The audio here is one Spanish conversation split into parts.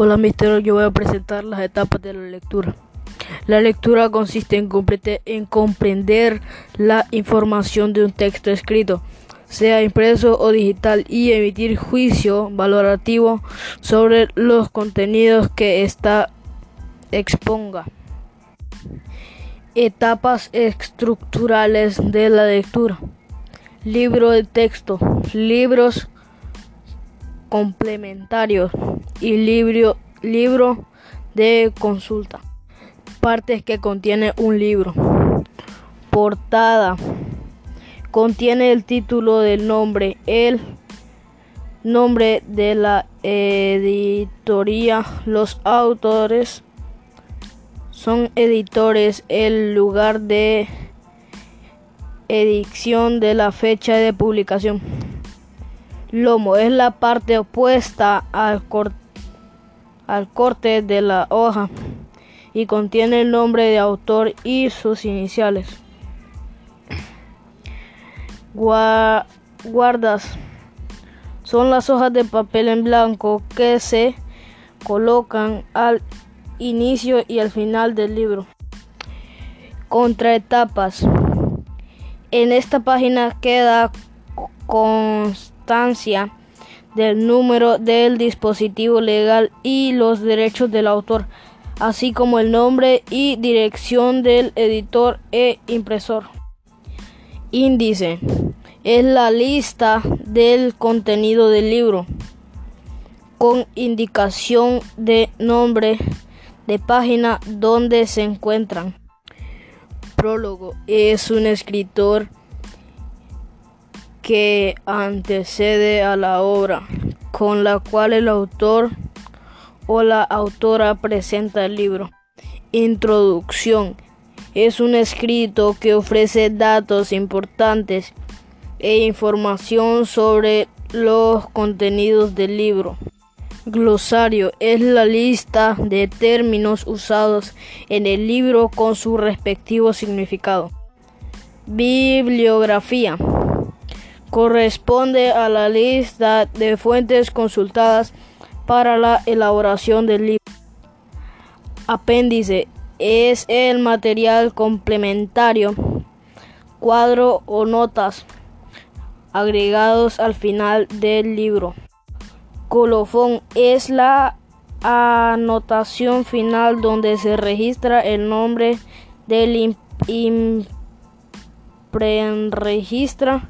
Hola, mister. Yo voy a presentar las etapas de la lectura. La lectura consiste en, en, comprender la información de un texto escrito, sea impreso o digital, y emitir juicio valorativo sobre los contenidos que ésta exponga. Etapas estructurales de la lectura. Libro de texto. Libros complementarios y libro, libro de consulta. Partes que contiene un libro. Portada. Contiene el título del nombre, el nombre de la editoría, los autores son editores, el lugar de edición de la fecha de publicación. Lomo es la parte opuesta al, al corte de la hoja y contiene el nombre de autor y sus iniciales. guardas son las hojas de papel en blanco que se colocan al inicio y al final del libro. Contraetapas. En esta página queda constancia del número del dispositivo legal y los derechos del autor, así como el nombre y dirección del editor e impresor. Índice es la lista del contenido del libro con indicación de nombre de página donde se encuentran. Prólogo es un escritor que antecede a la obra con la cual el autor o la autora presenta el libro. Introducción es un escrito que ofrece datos importantes e información sobre los contenidos del libro. Glosario es la lista de términos usados en el libro con su respectivo significado. Bibliografía corresponde a la lista de fuentes consultadas para la elaboración del libro. Apéndice es el material complementario, cuadro o notas agregados al final del libro. Colofón es la anotación final donde se registra el nombre del registra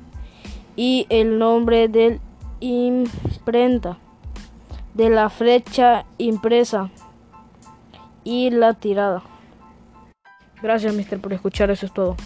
y el nombre del imprenta de la flecha impresa y la tirada. Gracias, mister, por escuchar. Eso es todo.